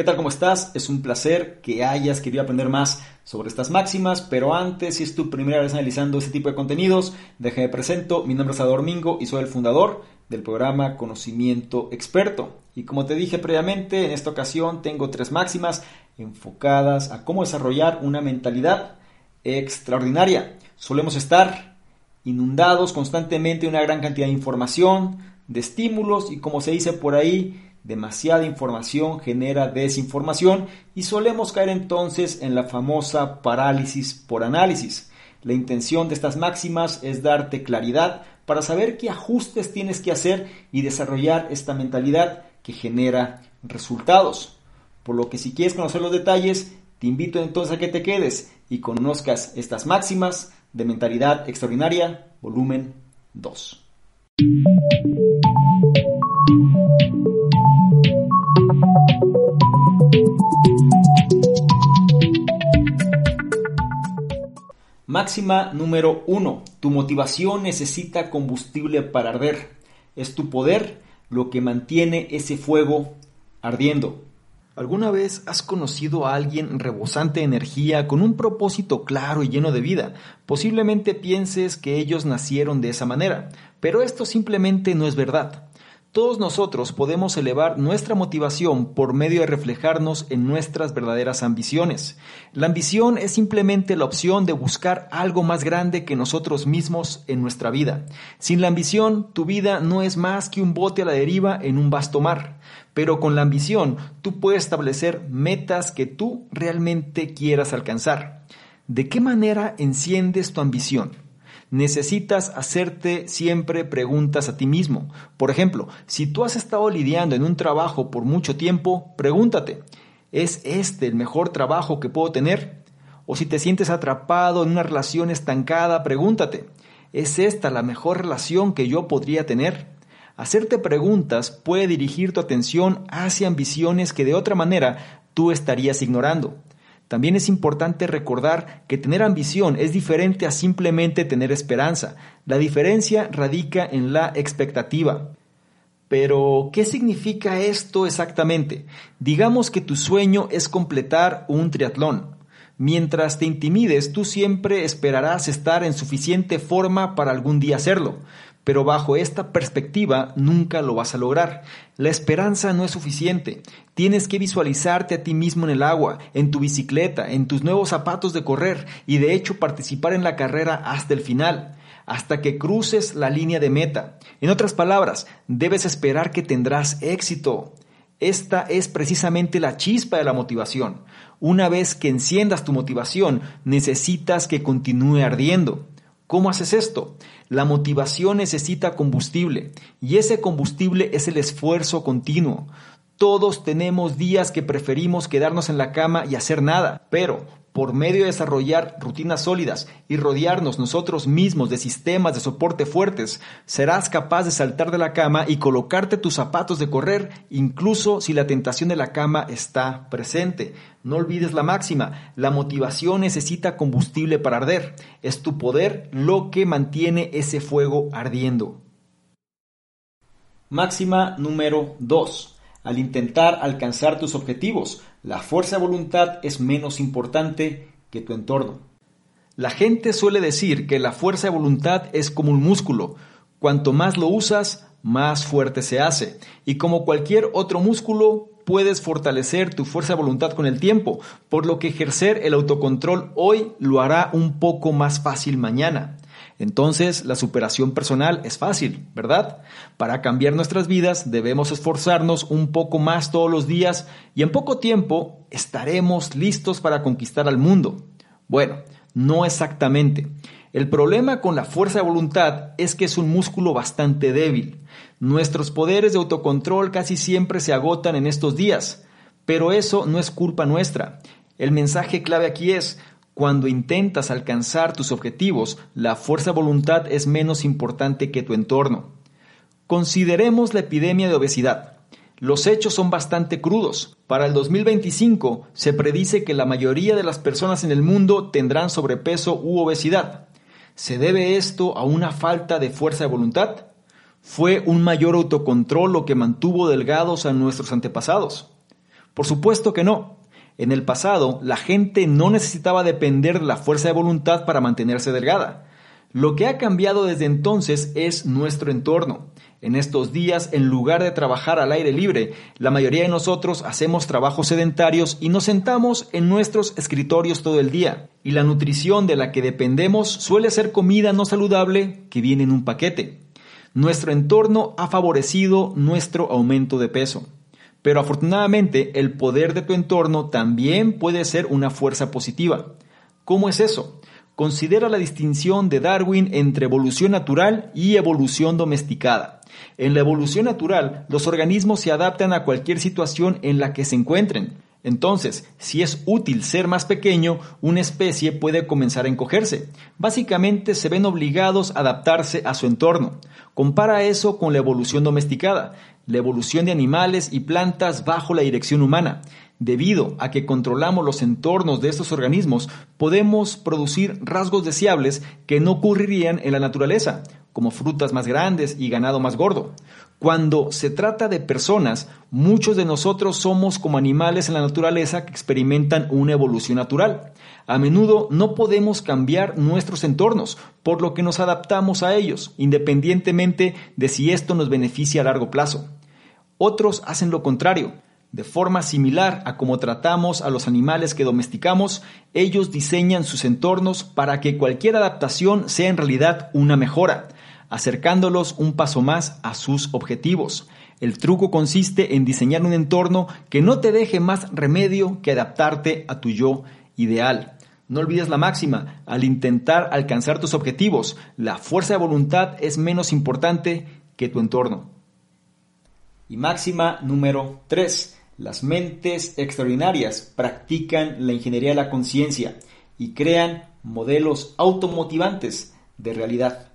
¿Qué tal? ¿Cómo estás? Es un placer que hayas querido aprender más sobre estas máximas, pero antes, si es tu primera vez analizando este tipo de contenidos, déjame presento, mi nombre es Ador Mingo y soy el fundador del programa Conocimiento Experto. Y como te dije previamente, en esta ocasión tengo tres máximas enfocadas a cómo desarrollar una mentalidad extraordinaria. Solemos estar inundados constantemente de una gran cantidad de información, de estímulos y como se dice por ahí, demasiada información genera desinformación y solemos caer entonces en la famosa parálisis por análisis. La intención de estas máximas es darte claridad para saber qué ajustes tienes que hacer y desarrollar esta mentalidad que genera resultados. Por lo que si quieres conocer los detalles, te invito entonces a que te quedes y conozcas estas máximas de mentalidad extraordinaria, volumen 2. Máxima número 1. Tu motivación necesita combustible para arder. Es tu poder lo que mantiene ese fuego ardiendo. ¿Alguna vez has conocido a alguien rebosante de energía, con un propósito claro y lleno de vida? Posiblemente pienses que ellos nacieron de esa manera, pero esto simplemente no es verdad. Todos nosotros podemos elevar nuestra motivación por medio de reflejarnos en nuestras verdaderas ambiciones. La ambición es simplemente la opción de buscar algo más grande que nosotros mismos en nuestra vida. Sin la ambición, tu vida no es más que un bote a la deriva en un vasto mar. Pero con la ambición, tú puedes establecer metas que tú realmente quieras alcanzar. ¿De qué manera enciendes tu ambición? Necesitas hacerte siempre preguntas a ti mismo. Por ejemplo, si tú has estado lidiando en un trabajo por mucho tiempo, pregúntate, ¿es este el mejor trabajo que puedo tener? O si te sientes atrapado en una relación estancada, pregúntate, ¿es esta la mejor relación que yo podría tener? Hacerte preguntas puede dirigir tu atención hacia ambiciones que de otra manera tú estarías ignorando. También es importante recordar que tener ambición es diferente a simplemente tener esperanza. La diferencia radica en la expectativa. Pero, ¿qué significa esto exactamente? Digamos que tu sueño es completar un triatlón. Mientras te intimides, tú siempre esperarás estar en suficiente forma para algún día hacerlo pero bajo esta perspectiva nunca lo vas a lograr. La esperanza no es suficiente. Tienes que visualizarte a ti mismo en el agua, en tu bicicleta, en tus nuevos zapatos de correr y de hecho participar en la carrera hasta el final, hasta que cruces la línea de meta. En otras palabras, debes esperar que tendrás éxito. Esta es precisamente la chispa de la motivación. Una vez que enciendas tu motivación, necesitas que continúe ardiendo. ¿Cómo haces esto? La motivación necesita combustible y ese combustible es el esfuerzo continuo. Todos tenemos días que preferimos quedarnos en la cama y hacer nada, pero por medio de desarrollar rutinas sólidas y rodearnos nosotros mismos de sistemas de soporte fuertes, serás capaz de saltar de la cama y colocarte tus zapatos de correr, incluso si la tentación de la cama está presente. No olvides la máxima, la motivación necesita combustible para arder. Es tu poder lo que mantiene ese fuego ardiendo. Máxima número 2 al intentar alcanzar tus objetivos. La fuerza de voluntad es menos importante que tu entorno. La gente suele decir que la fuerza de voluntad es como un músculo. Cuanto más lo usas, más fuerte se hace. Y como cualquier otro músculo, puedes fortalecer tu fuerza de voluntad con el tiempo, por lo que ejercer el autocontrol hoy lo hará un poco más fácil mañana. Entonces, la superación personal es fácil, ¿verdad? Para cambiar nuestras vidas debemos esforzarnos un poco más todos los días y en poco tiempo estaremos listos para conquistar al mundo. Bueno, no exactamente. El problema con la fuerza de voluntad es que es un músculo bastante débil. Nuestros poderes de autocontrol casi siempre se agotan en estos días, pero eso no es culpa nuestra. El mensaje clave aquí es, cuando intentas alcanzar tus objetivos, la fuerza de voluntad es menos importante que tu entorno. Consideremos la epidemia de obesidad. Los hechos son bastante crudos. Para el 2025 se predice que la mayoría de las personas en el mundo tendrán sobrepeso u obesidad. ¿Se debe esto a una falta de fuerza de voluntad? ¿Fue un mayor autocontrol lo que mantuvo delgados a nuestros antepasados? Por supuesto que no. En el pasado, la gente no necesitaba depender de la fuerza de voluntad para mantenerse delgada. Lo que ha cambiado desde entonces es nuestro entorno. En estos días, en lugar de trabajar al aire libre, la mayoría de nosotros hacemos trabajos sedentarios y nos sentamos en nuestros escritorios todo el día. Y la nutrición de la que dependemos suele ser comida no saludable que viene en un paquete. Nuestro entorno ha favorecido nuestro aumento de peso. Pero afortunadamente el poder de tu entorno también puede ser una fuerza positiva. ¿Cómo es eso? Considera la distinción de Darwin entre evolución natural y evolución domesticada. En la evolución natural, los organismos se adaptan a cualquier situación en la que se encuentren. Entonces, si es útil ser más pequeño, una especie puede comenzar a encogerse. Básicamente se ven obligados a adaptarse a su entorno. Compara eso con la evolución domesticada, la evolución de animales y plantas bajo la dirección humana. Debido a que controlamos los entornos de estos organismos, podemos producir rasgos deseables que no ocurrirían en la naturaleza como frutas más grandes y ganado más gordo. Cuando se trata de personas, muchos de nosotros somos como animales en la naturaleza que experimentan una evolución natural. A menudo no podemos cambiar nuestros entornos, por lo que nos adaptamos a ellos, independientemente de si esto nos beneficia a largo plazo. Otros hacen lo contrario. De forma similar a como tratamos a los animales que domesticamos, ellos diseñan sus entornos para que cualquier adaptación sea en realidad una mejora acercándolos un paso más a sus objetivos. El truco consiste en diseñar un entorno que no te deje más remedio que adaptarte a tu yo ideal. No olvides la máxima, al intentar alcanzar tus objetivos, la fuerza de voluntad es menos importante que tu entorno. Y máxima número 3. Las mentes extraordinarias practican la ingeniería de la conciencia y crean modelos automotivantes de realidad.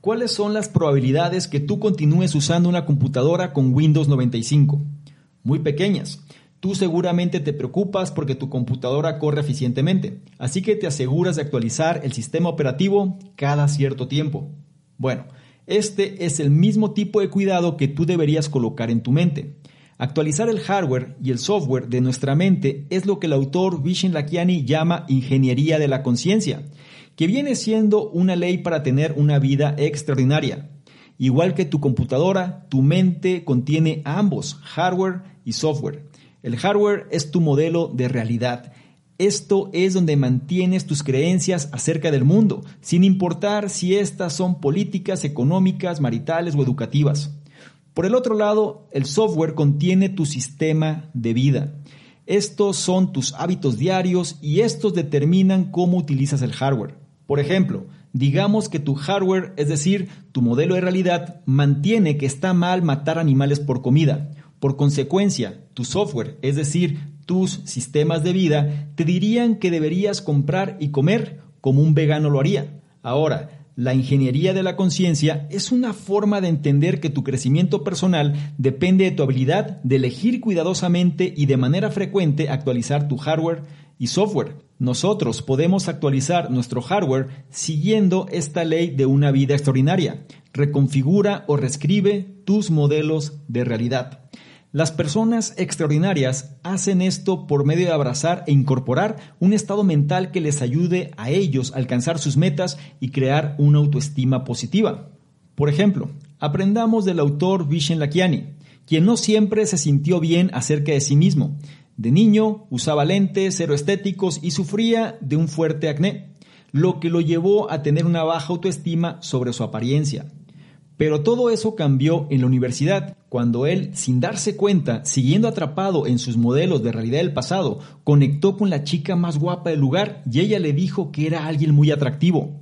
¿Cuáles son las probabilidades que tú continúes usando una computadora con Windows 95? Muy pequeñas. Tú seguramente te preocupas porque tu computadora corre eficientemente, así que te aseguras de actualizar el sistema operativo cada cierto tiempo. Bueno, este es el mismo tipo de cuidado que tú deberías colocar en tu mente. Actualizar el hardware y el software de nuestra mente es lo que el autor Vishen Lakiani llama ingeniería de la conciencia que viene siendo una ley para tener una vida extraordinaria. Igual que tu computadora, tu mente contiene ambos, hardware y software. El hardware es tu modelo de realidad. Esto es donde mantienes tus creencias acerca del mundo, sin importar si estas son políticas, económicas, maritales o educativas. Por el otro lado, el software contiene tu sistema de vida. Estos son tus hábitos diarios y estos determinan cómo utilizas el hardware. Por ejemplo, digamos que tu hardware, es decir, tu modelo de realidad, mantiene que está mal matar animales por comida. Por consecuencia, tu software, es decir, tus sistemas de vida, te dirían que deberías comprar y comer como un vegano lo haría. Ahora, la ingeniería de la conciencia es una forma de entender que tu crecimiento personal depende de tu habilidad de elegir cuidadosamente y de manera frecuente actualizar tu hardware y software. Nosotros podemos actualizar nuestro hardware siguiendo esta ley de una vida extraordinaria. Reconfigura o reescribe tus modelos de realidad. Las personas extraordinarias hacen esto por medio de abrazar e incorporar un estado mental que les ayude a ellos a alcanzar sus metas y crear una autoestima positiva. Por ejemplo, aprendamos del autor Vishen Lakiani, quien no siempre se sintió bien acerca de sí mismo. De niño usaba lentes cero estéticos y sufría de un fuerte acné, lo que lo llevó a tener una baja autoestima sobre su apariencia. Pero todo eso cambió en la universidad, cuando él, sin darse cuenta, siguiendo atrapado en sus modelos de realidad del pasado, conectó con la chica más guapa del lugar y ella le dijo que era alguien muy atractivo.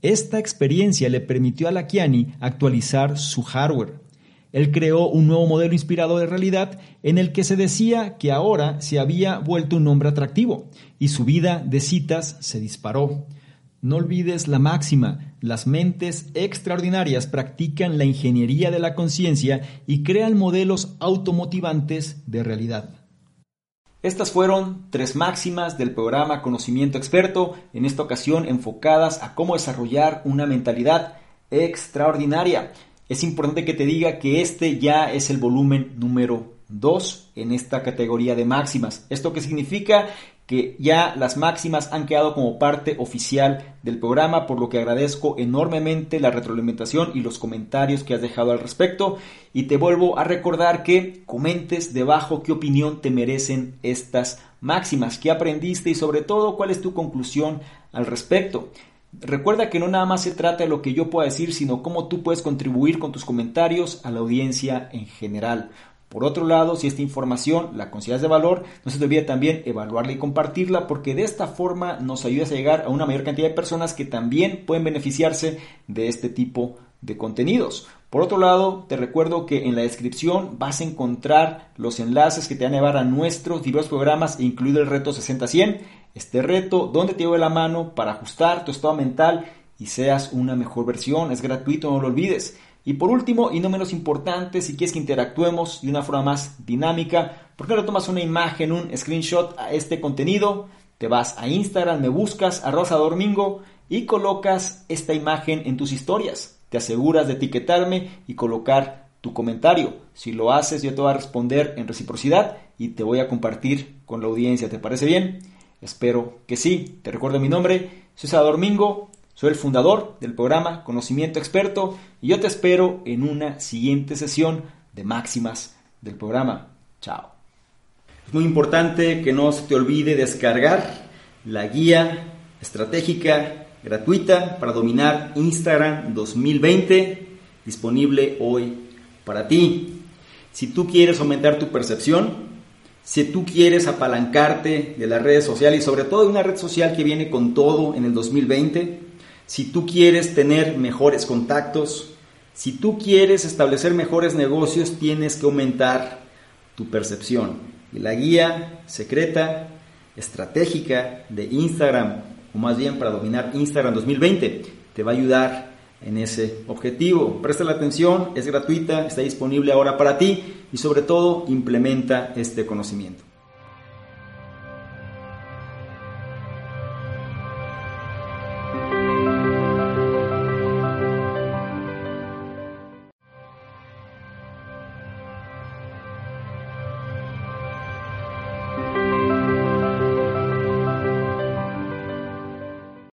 Esta experiencia le permitió a Lakiani actualizar su hardware. Él creó un nuevo modelo inspirado de realidad en el que se decía que ahora se había vuelto un hombre atractivo y su vida de citas se disparó. No olvides la máxima, las mentes extraordinarias practican la ingeniería de la conciencia y crean modelos automotivantes de realidad. Estas fueron tres máximas del programa Conocimiento Experto, en esta ocasión enfocadas a cómo desarrollar una mentalidad extraordinaria. Es importante que te diga que este ya es el volumen número 2 en esta categoría de máximas. ¿Esto qué significa? que ya las máximas han quedado como parte oficial del programa, por lo que agradezco enormemente la retroalimentación y los comentarios que has dejado al respecto. Y te vuelvo a recordar que comentes debajo qué opinión te merecen estas máximas, qué aprendiste y sobre todo cuál es tu conclusión al respecto. Recuerda que no nada más se trata de lo que yo pueda decir, sino cómo tú puedes contribuir con tus comentarios a la audiencia en general. Por otro lado, si esta información la consideras de valor, no se te olvide también evaluarla y compartirla porque de esta forma nos ayudas a llegar a una mayor cantidad de personas que también pueden beneficiarse de este tipo de contenidos. Por otro lado, te recuerdo que en la descripción vas a encontrar los enlaces que te van a llevar a nuestros diversos programas, incluido el reto 60-100, este reto donde te llevo la mano para ajustar tu estado mental y seas una mejor versión. Es gratuito, no lo olvides. Y por último, y no menos importante, si quieres que interactuemos de una forma más dinámica, ¿por qué no tomas una imagen, un screenshot a este contenido? Te vas a Instagram, me buscas a Rosa Domingo y colocas esta imagen en tus historias. Te aseguras de etiquetarme y colocar tu comentario. Si lo haces, yo te voy a responder en reciprocidad y te voy a compartir con la audiencia. ¿Te parece bien? Espero que sí. Te recuerdo mi nombre, César Domingo. Soy el fundador del programa Conocimiento Experto y yo te espero en una siguiente sesión de máximas del programa. Chao. Es muy importante que no se te olvide descargar la guía estratégica gratuita para dominar Instagram 2020 disponible hoy para ti. Si tú quieres aumentar tu percepción, si tú quieres apalancarte de las redes sociales y sobre todo de una red social que viene con todo en el 2020, si tú quieres tener mejores contactos, si tú quieres establecer mejores negocios, tienes que aumentar tu percepción. Y la guía secreta, estratégica de Instagram, o más bien para dominar Instagram 2020, te va a ayudar en ese objetivo. Presta la atención, es gratuita, está disponible ahora para ti y sobre todo implementa este conocimiento.